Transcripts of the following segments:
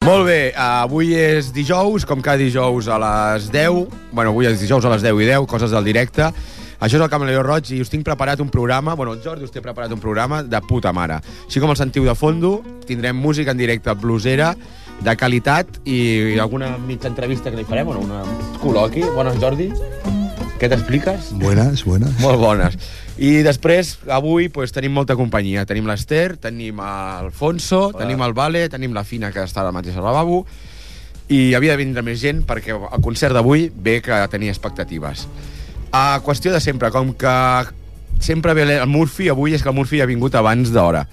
Molt bé, avui és dijous, com cada dijous a les 10. Bueno, avui és dijous a les 10 i 10, coses del directe. Això és el Camaleó Roig i us tinc preparat un programa, bueno, Jordi us té preparat un programa de puta mare. Així com el sentiu de fondo, tindrem música en directe blusera, de qualitat i alguna mitja entrevista que li farem, bueno, una col·loqui. Bones, Jordi. Què t'expliques? Buenas, buenas. Molt bones. I després, avui, pues, tenim molta companyia. Tenim l'Ester, tenim l'Alfonso, tenim el Vale, tenim la Fina, que està ara mateix al lavabo, i havia de vindre més gent perquè el concert d'avui ve que tenia expectatives. A qüestió de sempre, com que sempre ve el Murphy, avui és que el Murphy ha vingut abans d'hora.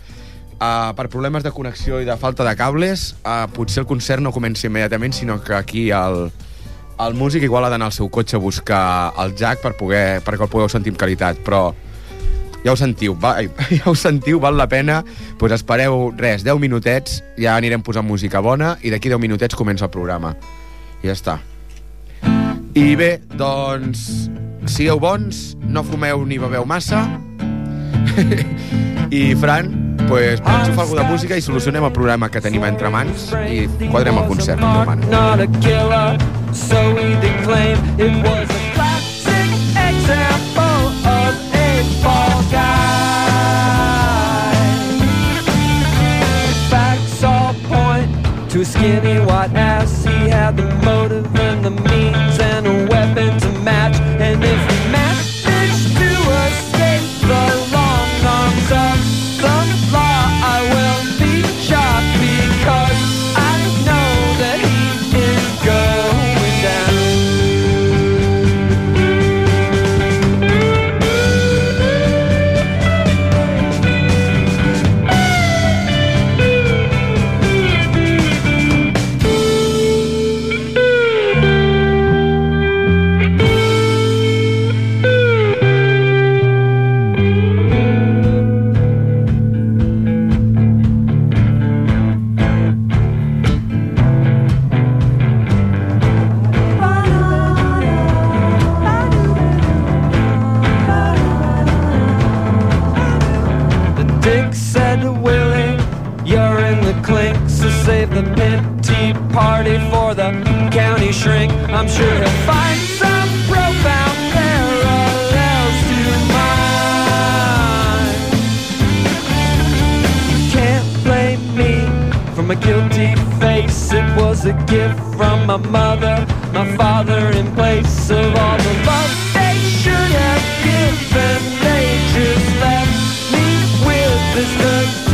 Uh, per problemes de connexió i de falta de cables, uh, potser el concert no comença immediatament, sinó que aquí el, el músic igual ha d'anar al seu cotxe a buscar el jack per poder, perquè el pugueu sentir amb qualitat, però ja ho sentiu, va, ja ho sentiu, val la pena, doncs espereu, res, 10 minutets, ja anirem posant música bona i d'aquí 10 minutets comença el programa. I ja està. I bé, doncs, sigueu bons, no fumeu ni beveu massa, i Fran, pues, fer alguna música i solucionem el problema que tenim entre mans i quadrem el concert. Not a killer, so we declaim it was a classic example of a fall guy. Facts all point to a skinny white ass. He had the motive and the means and a shrink. I'm sure he'll find some profound parallels to mine. You can't blame me for my guilty face. It was a gift from my mother, my father, in place of all the love they should have given. They just left me with this dirty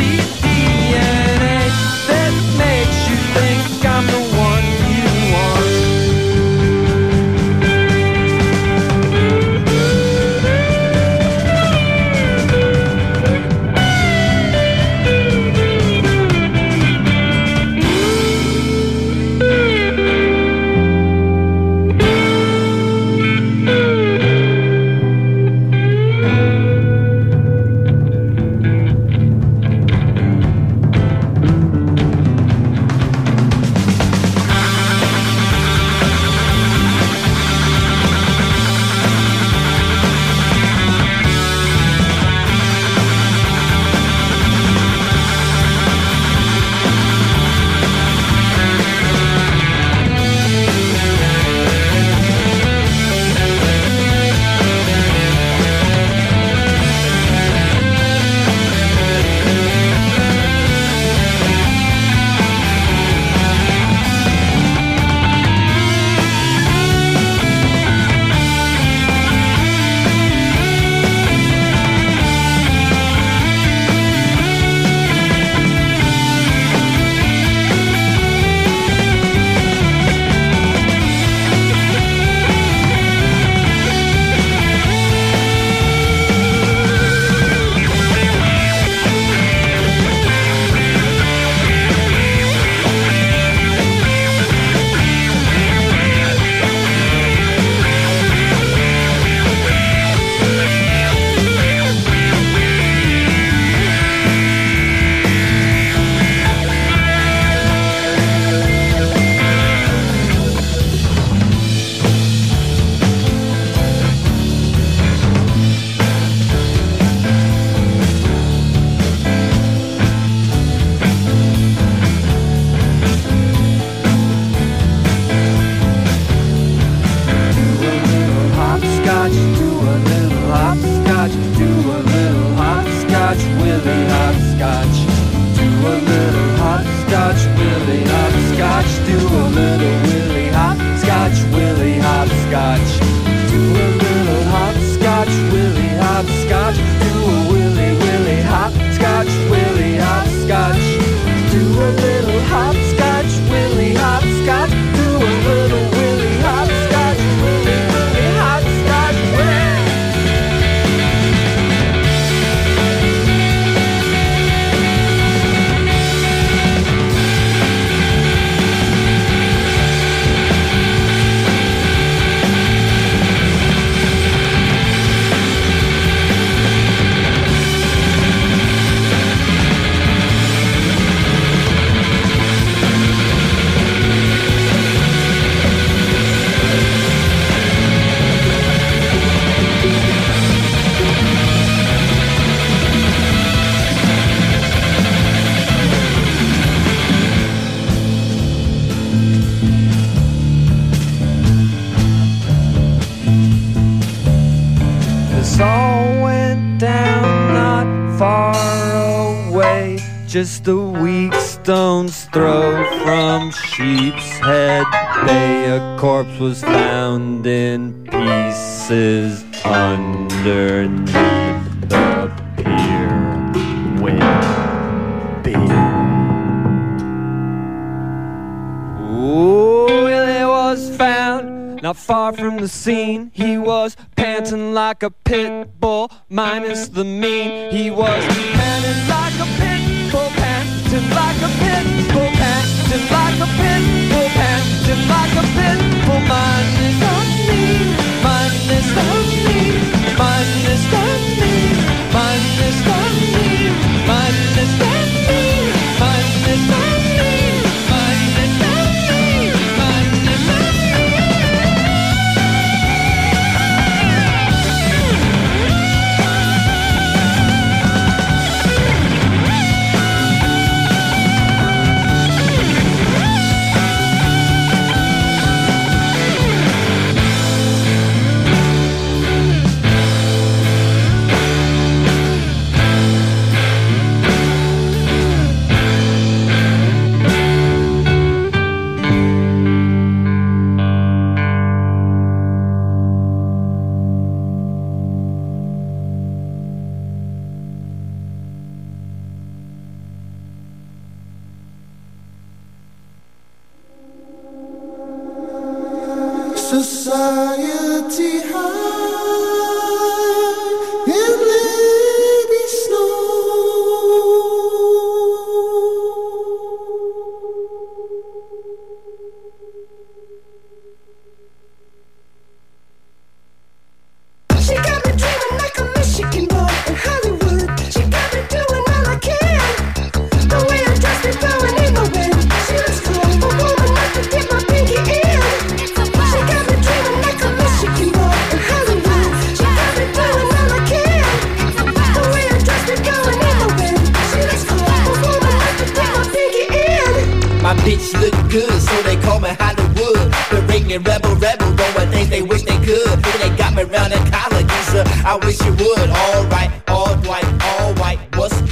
hopscotch, do a little hopscotch, do a little hopscotch, Willie hopscotch. Do a little hopscotch, Willie hopscotch, do a This all went down not far away, just a weak stone's throw from Sheep's Head Bay. A corpse was found in pieces underneath the pier with beer. Ooh, not far from the scene. He was panting like a pit bull, minus the mean. He was panting like a pit bull, panting like a pit bull, panting like a pit bull, panting like a pit bull. Minus the mean, minus the mean, minus the mean,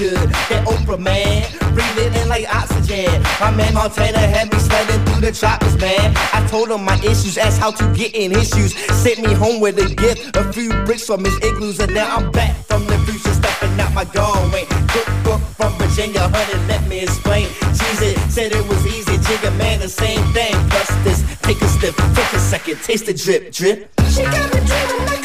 good? That Oprah man, breathing in like oxygen. My man Montana had me sliding through the tropics, man. I told him my issues, asked how to get in his shoes. Sent me home with a gift, a few bricks from his igloos, and now I'm back from the future, stepping out my doorway. Cook book from Virginia, honey, let me explain. Jesus said it was easy, jigga man, the same thing. Plus this, take a step, take a second, taste the drip, drip. She got me dreaming like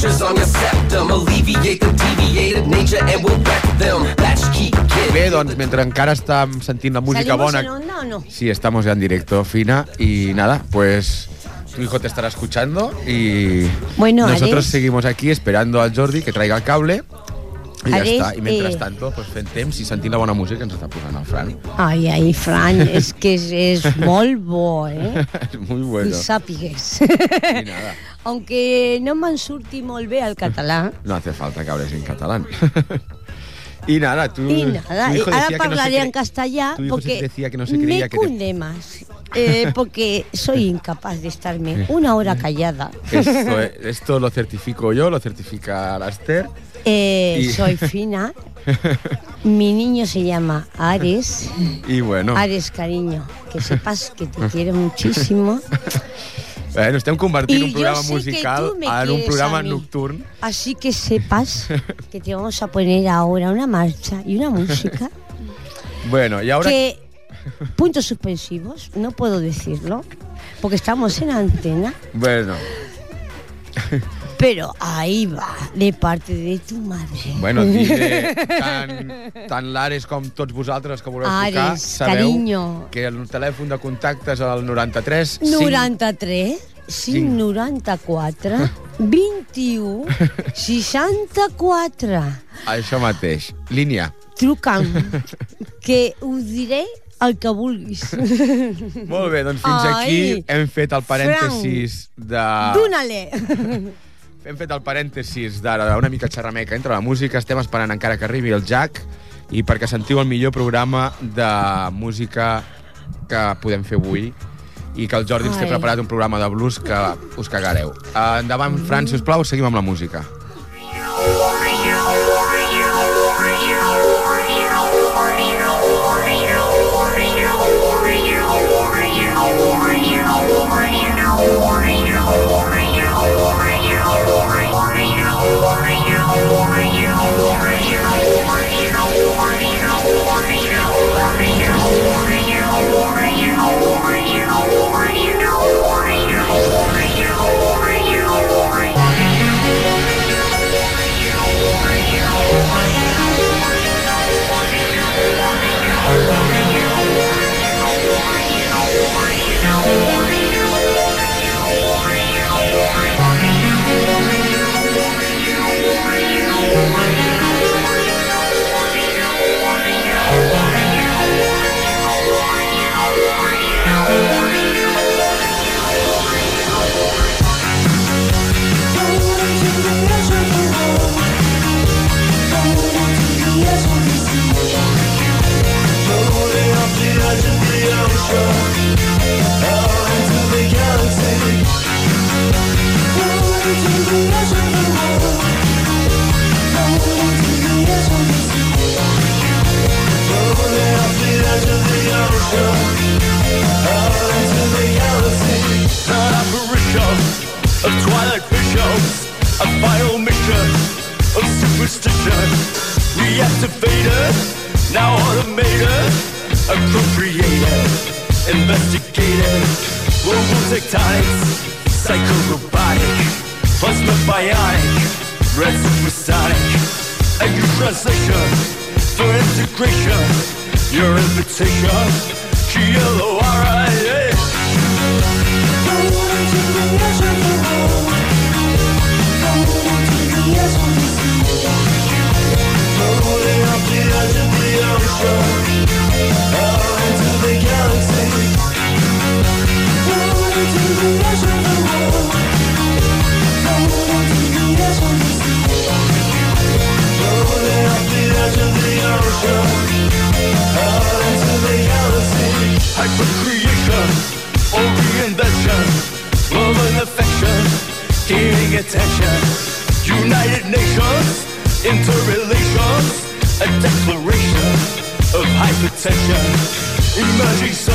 sutures on your septum, alleviate the deviated nature and we'll wreck them. Latchkey kid. Bé, doncs, mentre encara estàvem sentint la música ¿Salimos bona... en onda o no? Sí, estamos ya en directo, Fina. Y nada, pues tu hijo te estará escuchando y Bueno, nosotros Alex. seguimos aquí esperando al Jordi que traiga el cable I ja Ara està. I mentre eh, tanto, pues, fent temps i sentint la bona música que ens està posant el Fran. Ai, ai, Fran, és que és, és molt bo, eh? És molt I bueno. sàpigues. I nada. Aunque no me'n surti molt bé el català, No hace falta que hables en catalán. y nada, tú... Y nada, tu y ahora decía que no en castellano tu hijo porque decía que no se creía me que te- cunde más. eh, porque soy incapaz de estarme una hora callada. Esto, esto lo certifico yo, lo certifica Laster. Eh, Y- Soy fina. Mi niño se llama Ares. Y bueno, Ares, cariño, que sepas que te quiero muchísimo. bueno estem convertint Y un programa musical en un programa a mí. nocturn. Así que sepas que te vamos a poner ahora una marcha y una música Bueno, y ahora... que puntos suspensivos, no puedo decirlo, porque estamos en antena, Bueno, pero ahí va, de parte de tu madre. bueno, diré, tant, tant l'Ares com tots vosaltres que voleu Ares, sabeu carinyo. que el telèfon de contacte és el 93 93 594 21 64 Això mateix. Línia. truca'm que us diré el que vulguis Molt bé, doncs fins Ai, aquí hem fet el parèntesis de... Dóna-le Hem fet el parèntesis d'ara una mica xerrameca entre la música. Estem esperant encara que arribi el Jack i perquè sentiu el millor programa de música que podem fer avui i que el Jordi ens té Ai. preparat un programa de blues que us cagareu. Endavant, Fran, si us plau, seguim amb la música. An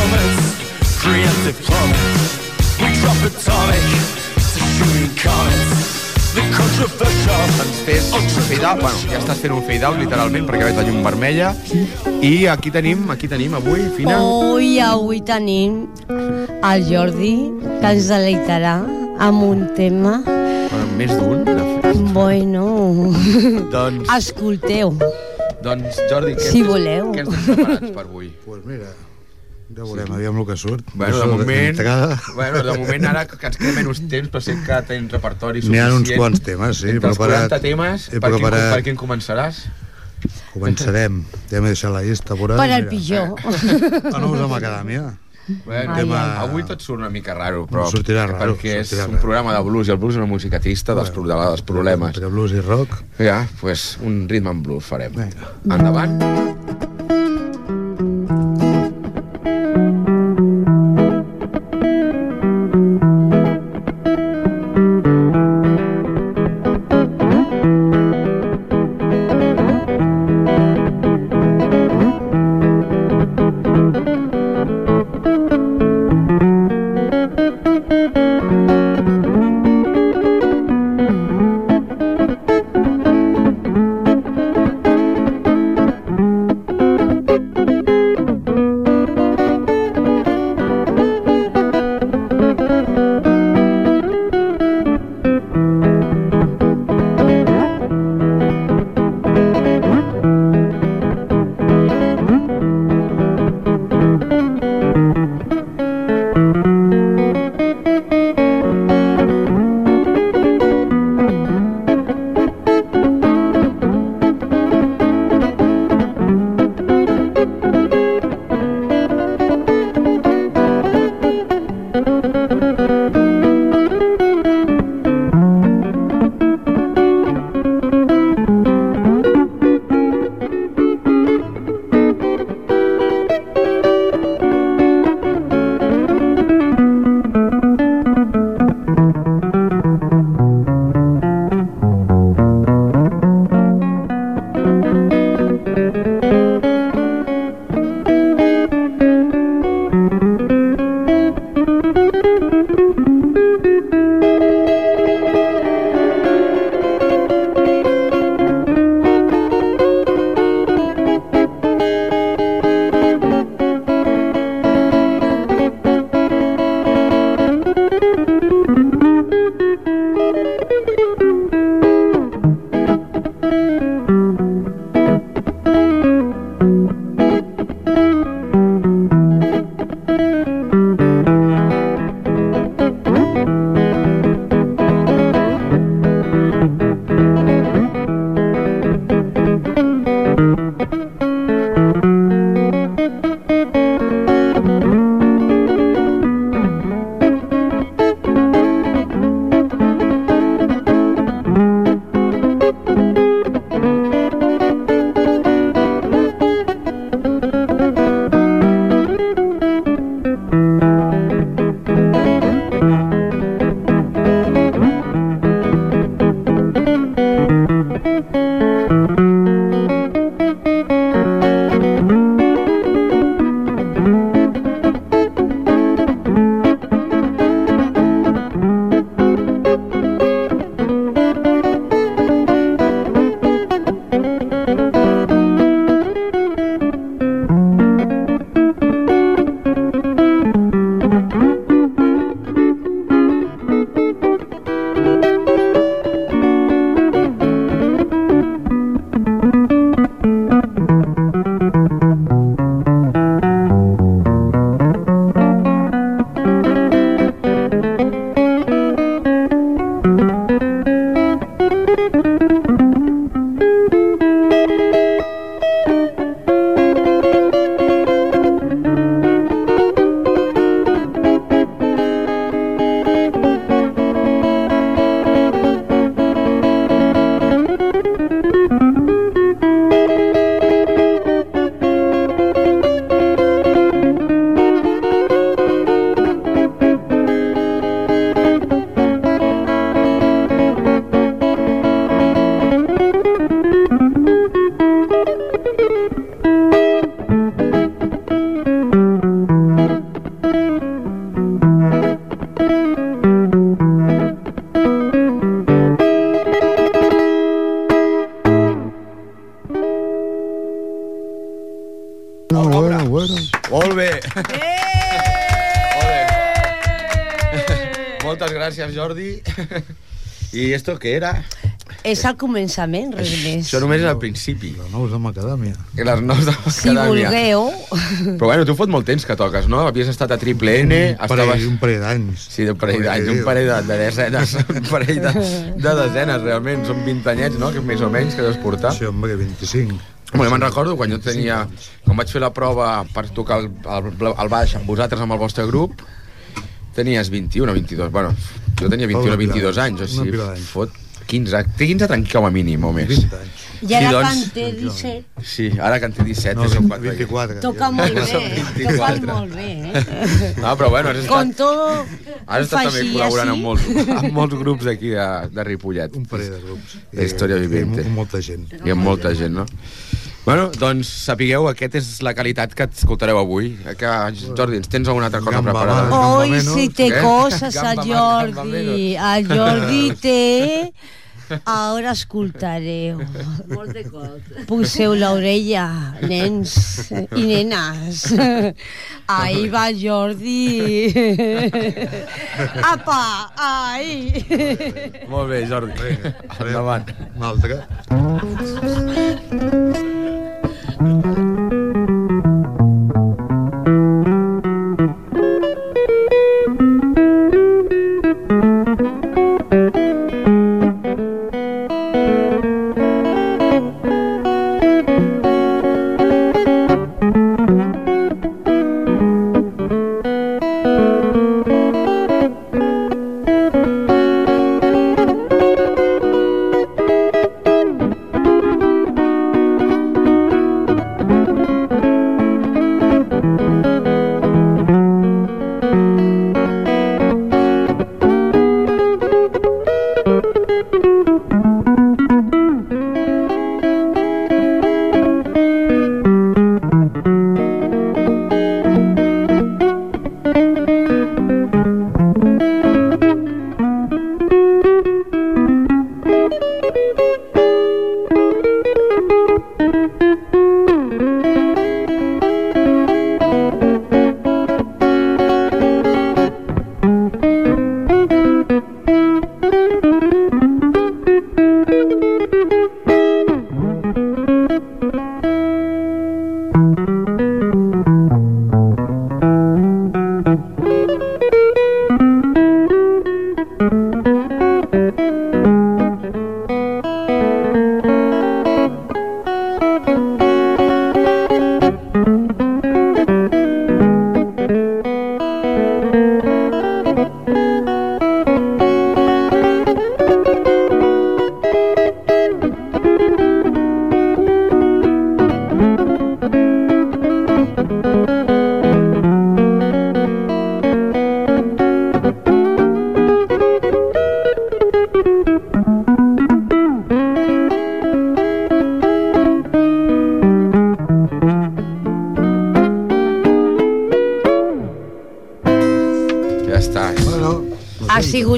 Emerging summits, preemptive plummets. We drop atomic to shooting comets. The controversial. Ens fes un fade out, bueno, ja estàs fent un fade out literalment perquè veig la llum vermella i aquí tenim, aquí tenim avui, Fina, Ui, avui tenim el Jordi que ens deleitarà amb un tema bueno, més d'un. de fet. bueno Doncs, escolteu doncs Jordi, què Si ens voleu. què ens tens preparats per avui? Pues mira, Ja veurem, aviam el que surt. Bueno, de moment, bueno, de moment ara que ens queda menys temps, però sé que tenim repertori N'hi ha suficient. uns quants temes, sí, Entre els preparat- 40 temes, he per, quin, preparat- per quin començaràs? Començarem. Ja m'he deixat la llista. Por ahí, Per al mira. pitjor. Ah, no us macadàmia. Bueno, Ai, tema... Avui tot surt una mica raro, però... Sortirà raro, Perquè és sortirà un raro. programa de blues, i el blues és una música trista dels, de- dels problemes. Entre blues i rock. Ja, doncs pues, un ritme en blues farem. Vinga. Endavant. Bueno, I esto què era? És el començament, res més. Això només és al principi. La nous de macadàmia. I les nous de Si Macadàmia. vulgueu... Però bueno, tu fot molt temps que toques, no? Havies estat a Triple N, Un parell, estaves... un parell d'anys. Sí, un parell d'anys, un parell de, de desenes, un parell de, de desenes, realment. Són 20 anyets, no?, que més o menys que deus portar. Sí, home, que 25. Bueno, me'n recordo quan jo tenia... Quan vaig fer la prova per tocar el, el, el baix amb vosaltres, amb el vostre grup, tenies 21 o 22. Bueno, jo tenia 21 o Una pila- 22 anys, o sigui, fot 15, té 15 tranquil com a mínim o més. 20 anys. I ara Sí, doncs- quan té 17, Sí, ara que en té 17, No, és són un 4. 24. toca molt bé, Són toca 24. molt bé, eh? No, però bueno, has estat, Con todo, has estat també col·laborant així. amb molts, amb molts grups d'aquí de, de Ripollet. Un parell de grups. La història I- i vivente. mo- Molta gent. Hi ha molta gent, no? Bueno, doncs sapigueu, aquest és la qualitat que escoltareu avui. Eh, Que, Jordi, ens tens alguna altra cosa Gamba preparada? Hoy menos. si té Què? coses a Gamba gamba Jordi. A Jordi té... Ara escoltareu. Poseu l'orella, nens i nenes. Ahí va Jordi. Apa, ai. Molt bé, Jordi. Endavant. Un altre. Ja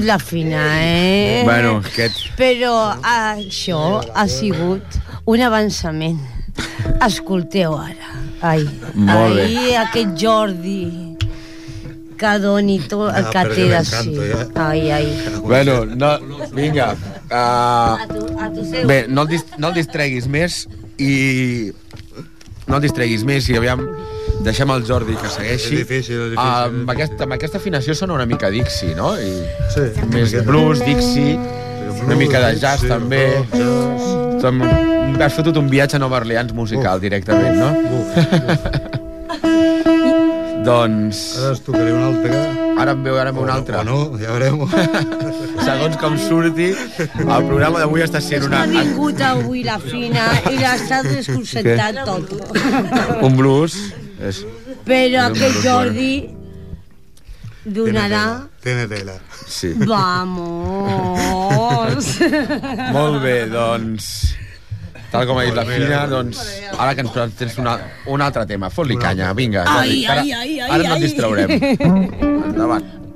la fina, eh? Bueno, aquest... Però això ha sigut un avançament. Escolteu ara. Ai, Molt aquest Jordi que doni tot el Ja, que perquè té de si. ja. Ai, ai. Bueno, no, vinga. Uh, A tu, a tu seu. bé, no el, dis no el distreguis més i... No el distreguis més i aviam... Deixem el Jordi que segueixi. És difícil, és difícil, Ah, és amb, difícil. aquesta, amb aquesta afinació sona una mica Dixie, no? I sí. més blues, Dixie, una mica de jazz sí, també. Jazz. Som, has fotut un viatge a Nova Orleans musical directament, no? doncs... Ara es tocaré un altre. Ara en veurem un altre. O no, ja veurem. Segons com surti, el programa d'avui està sent una, Ha vingut avui la fina i l'està desconcertant tot. un blues. És, Però És blues Jordi donarà... Tiene tela. sí. Vamos! Molt bé, doncs... Tal com ha dit la Fina, doncs... Ara que ens tens una, un altre tema. Fot-li canya, vinga. Ai, Jordi, que ara, ai, ai, ai, Ara no ai. et distraurem. Endavant.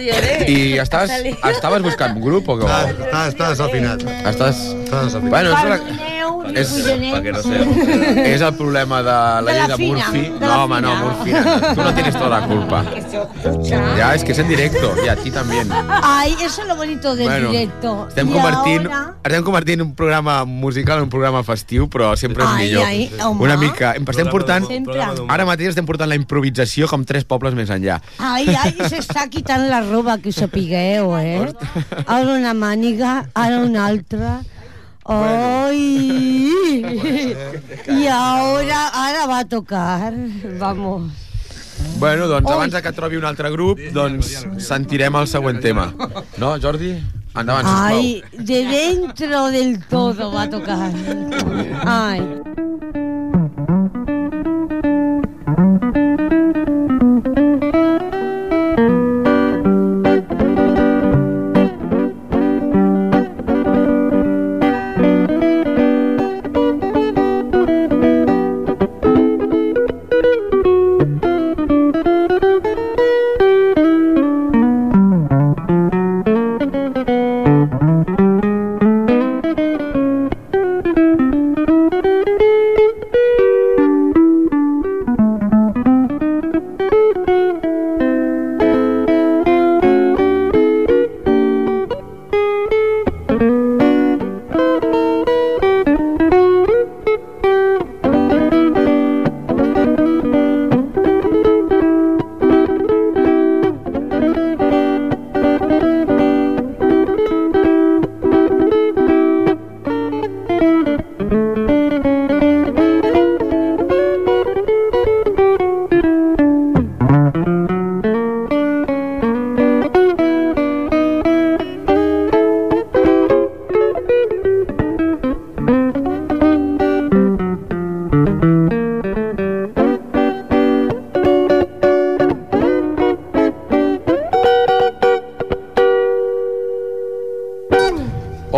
I estaves, estaves buscant un grup o què? Està, està, està desafinat. Estàs... Està desafinat. Bueno, és, la, Perdoneu, és, collonets. és el problema de la De llei la de fina, Murphy. de No, home, no. Murphy. Tú no tienes toda la culpa. Ya, es que es en directo. Y a ti también. Ay, eso es lo bonito del Bueno, directo. Estem convertint, ahora- estem convertint un programa musical en un programa festiu, però sempre és Ai, millor. ai, home. Una mica. Estem portant... Sempre. Ara mateix estem portant la improvisació com tres pobles més enllà. Ay, ay, se està quitant la roba, que ho sapigueu, eh? Ara una màniga, ara una altra. Ai! I ara, ara va a tocar. Vamos. Bueno, doncs abans de que trobi un altre grup, doncs sentirem el següent tema. No, Jordi? Endavant, sisplau. Ay, de dentro del todo va a tocar. Ay.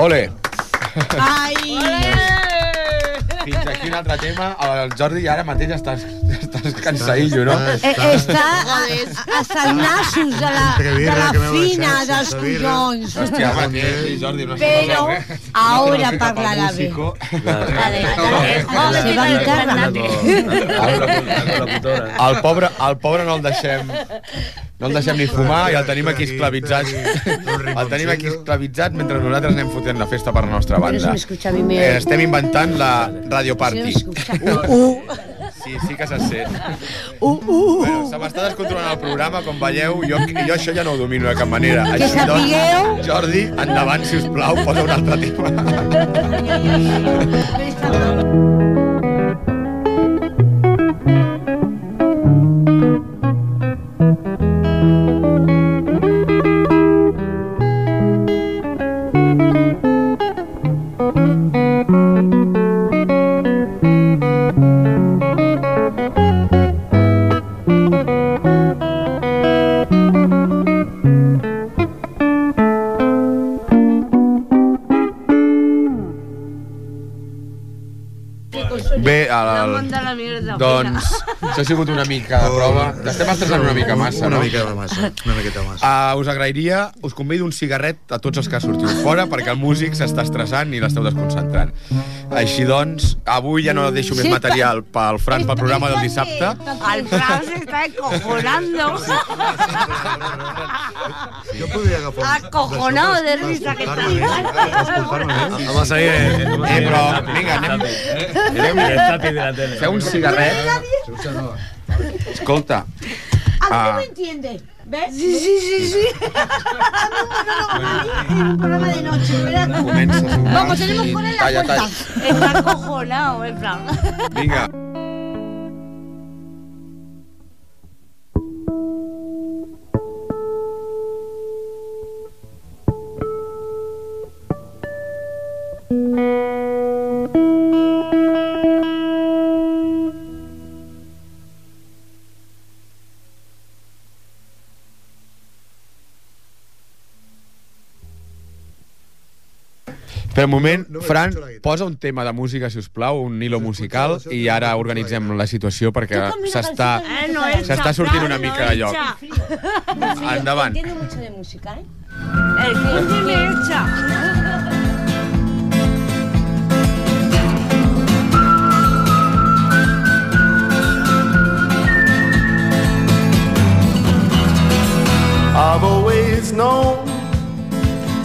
Ole! Ay. Fins aquí un altre tema. El Jordi ara mateix estàs, estàs cansadillo, no? Eh, està a, a, a salnassos de la, de la que fina dels collons. Hòstia, mateix, Jordi, no Però ara parlarà bé. La seva guitarra. El pobre, el pobre no el deixem no el deixem ni fumar i el tenim aquí esclavitzat el tenim aquí esclavitzat mentre nosaltres anem fotent la festa per la nostra banda. eh, estem inventant la Radio Party. Uh, uh, sí, sí que se sent. Uh, uh. bueno, se m'està descontrolant el programa com veieu jo, jo això ja no ho domino de cap manera. Que així doncs, sapigueu- Jordi, endavant si us plau posa un altre tema la mierda. doncs, això ha sigut una mica de prova. Estem estressant una mica massa, Una no? mica massa, una miqueta massa. Uh, us agrairia, us convido un cigarret a tots els que sortiu fora perquè el músic s'està estressant i l'esteu desconcentrant. Així doncs, avui ja no deixo més material pel Fran pel programa del dissabte. Al Fran se está acojonando. Jo podria agafar... Acojonado de risa que. Vamos a ir. Eh, però, vinga, anem, anem, El tati de la tele. feu un cigarret. Escolta, A mí no Ah. me entiende. ¿Ves? Sí, sí, sí, sí. En un programa de noche, ¿verdad? Vamos, tenemos Sí, fuera la puerta. Está acojonado, en plan. Vinga. Per un moment, No- no me Fran, posa un tema de música, si us plau, un hilo musical, i ara organitzem la situació perquè s'està Eh, no s'està sortint una mica de lloc. Endavant. Entiendo mucho de música, ¿eh? El que echa. I've always known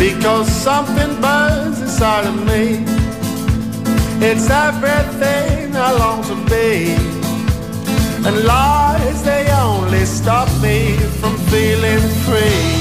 because something burns inside of me. It's everything I long to be. And lies, they only stop me from feeling free.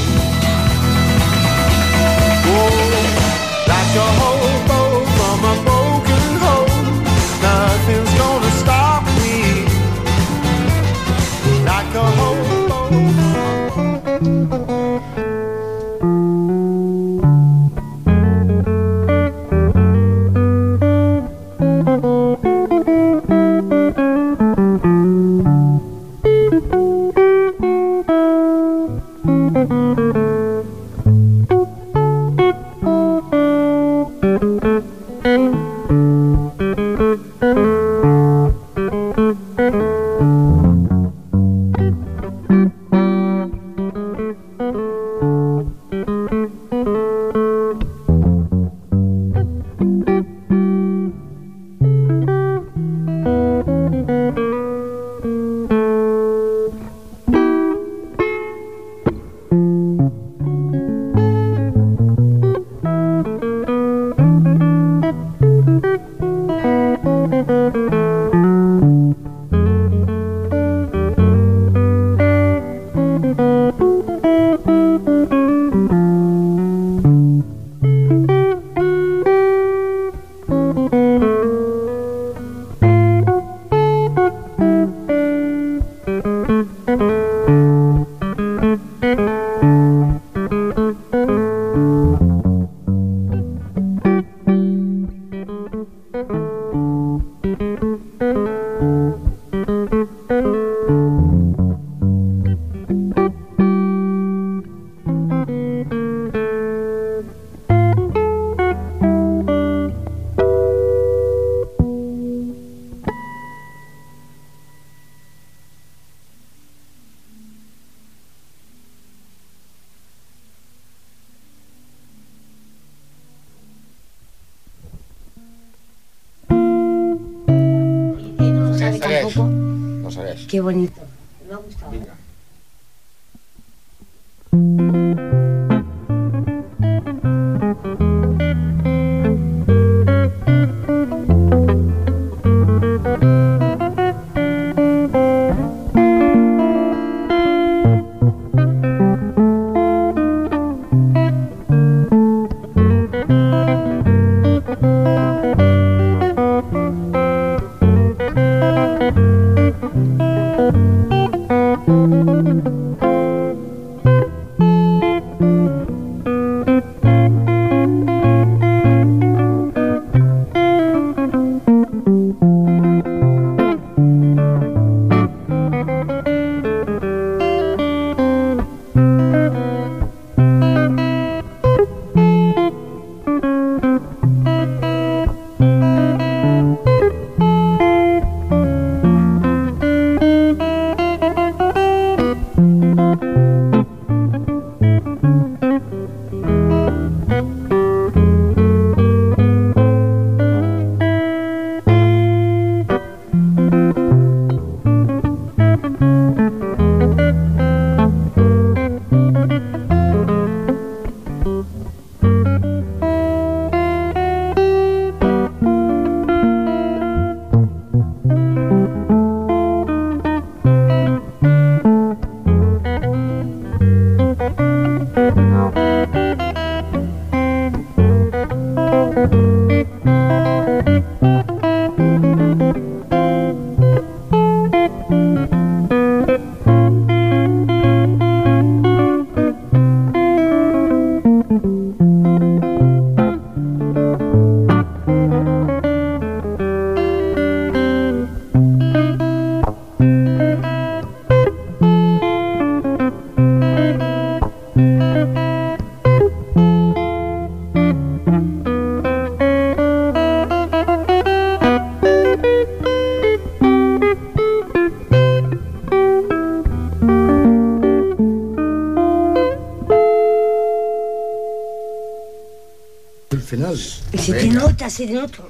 Nota.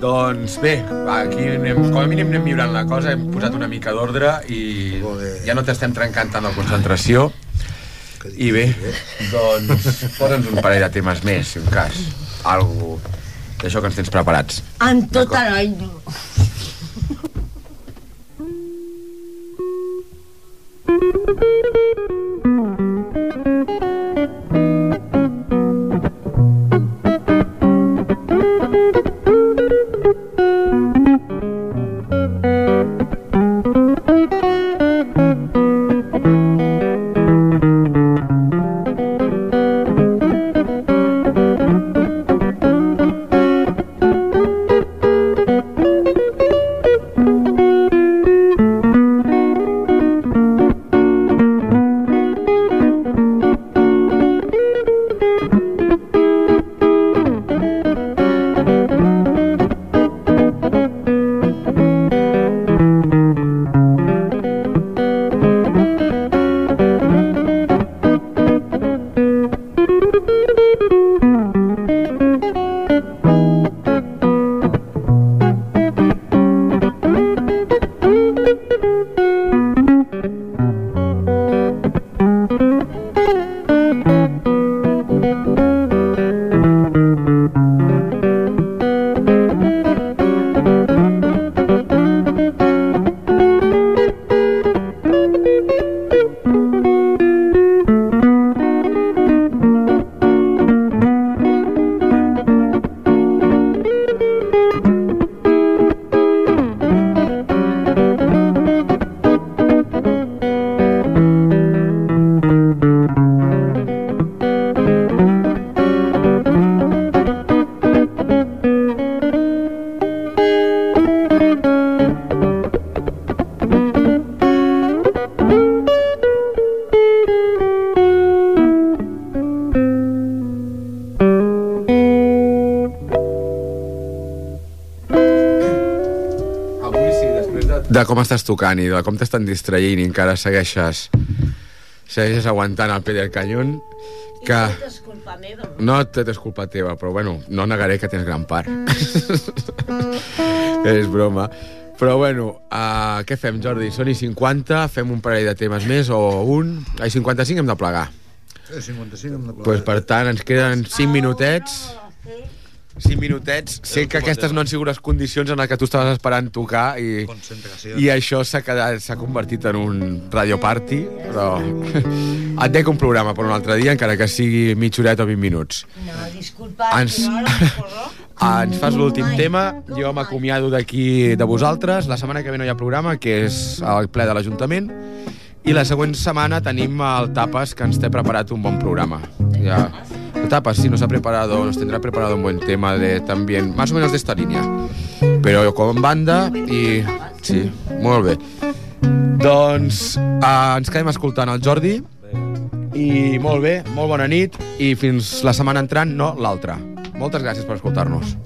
Doncs bé, va, aquí anem, com a mínim anem millorant la cosa, hem posat una mica d'ordre i ja no t'estem trencant tant la concentració. I bé, doncs posa'ns un parell de temes més, si un cas. Algo d'això que ens tens preparats. En tota l'any. Com estàs tocant i de com t'estan distraient i encara segueixes segueixes aguantant el pie del canyón que... És culpa meva. No tot és culpa teva, però bueno, no negaré que tens gran part. és broma. Però bueno, uh, què fem, Jordi? Són i 50, fem un parell de temes més o un? A 55 hem de plegar. Eh, 55 hem de Pues, per tant, ens queden 5 minutets. 5 minutets. Sé que aquestes no han sigut les condicions en les que tu estaves esperant tocar i, i això s'ha quedat s'ha convertit en un radio party, però et dec un programa per un altre dia, encara que sigui mitja horeta o 20 minuts. No, disculpa, Ens- ens fas l'últim tema, jo m'acomiado d'aquí de vosaltres, la setmana que ve no hi ha programa, que és el ple de l'Ajuntament, i la següent setmana tenim el Tapas, que ens té preparat un bon programa. Ja. El Tapas sí nos ha preparado, nos tendrá preparado un buen tema de también, más o menos de esta línea, pero con banda i... Sí, molt bé. Doncs uh, ens quedem escoltant el Jordi, i molt bé, molt bona nit, i fins la setmana entrant, no l'altra. Moltes gràcies per escoltar-nos.